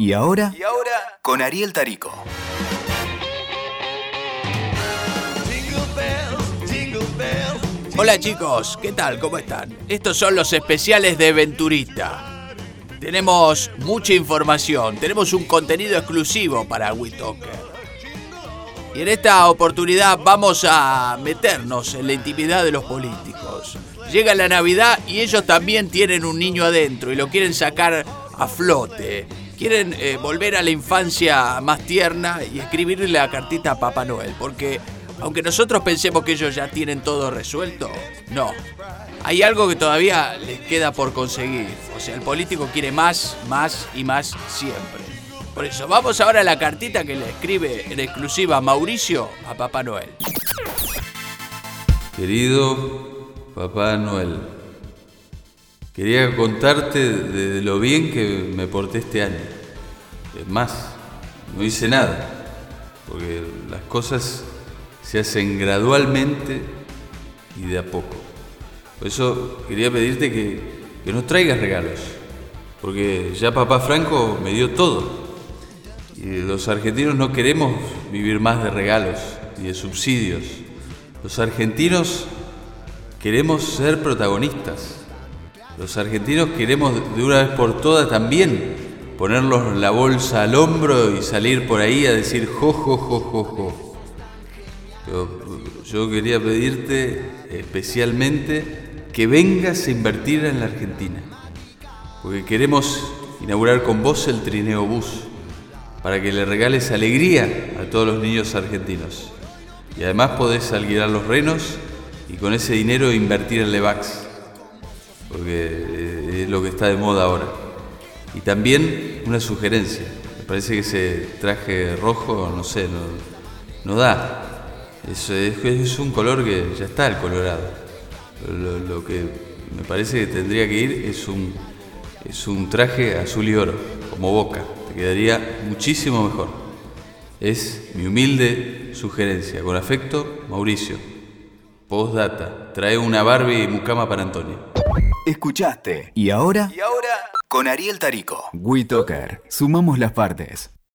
¿Y ahora? ¿Y ahora? Con Ariel Tarico. Hola chicos, ¿qué tal? ¿Cómo están? Estos son los especiales de Venturista. Tenemos mucha información, tenemos un contenido exclusivo para WeTalker. Y en esta oportunidad vamos a meternos en la intimidad de los políticos. Llega la Navidad y ellos también tienen un niño adentro y lo quieren sacar a flote. Quieren eh, volver a la infancia más tierna y escribirle la cartita a Papá Noel. Porque aunque nosotros pensemos que ellos ya tienen todo resuelto, no. Hay algo que todavía les queda por conseguir. O sea, el político quiere más, más y más siempre. Por eso, vamos ahora a la cartita que le escribe en exclusiva Mauricio a Papá Noel. Querido Papá Noel, quería contarte de lo bien que me porté este año. Es más, no hice nada, porque las cosas se hacen gradualmente y de a poco. Por eso quería pedirte que, que no traigas regalos, porque ya papá Franco me dio todo. Y los argentinos no queremos vivir más de regalos y de subsidios. Los argentinos queremos ser protagonistas. Los argentinos queremos de una vez por todas también ponernos la bolsa al hombro y salir por ahí a decir jo, jo, jo, jo, jo. Yo, quería pedirte especialmente que vengas a invertir en la Argentina, porque queremos inaugurar con vos el Trineo Bus para que le regales alegría a todos los niños argentinos. Y además podés alquilar los renos y con ese dinero invertir en Levax, porque es lo que está de moda ahora. Y también una sugerencia, me parece que ese traje rojo, no sé, no, da. Es, es, un color que ya está el colorado. Lo, que me parece que tendría que ir es un, es un traje azul y oro, como boca quedaría muchísimo mejor. Es mi humilde sugerencia. Con afecto, Mauricio. Postdata. Trae una Barbie y mucama para Antonio. Escuchaste. ¿Y ahora? ¿Y ahora? Con Ariel Tarico. WeToker. Sumamos las partes.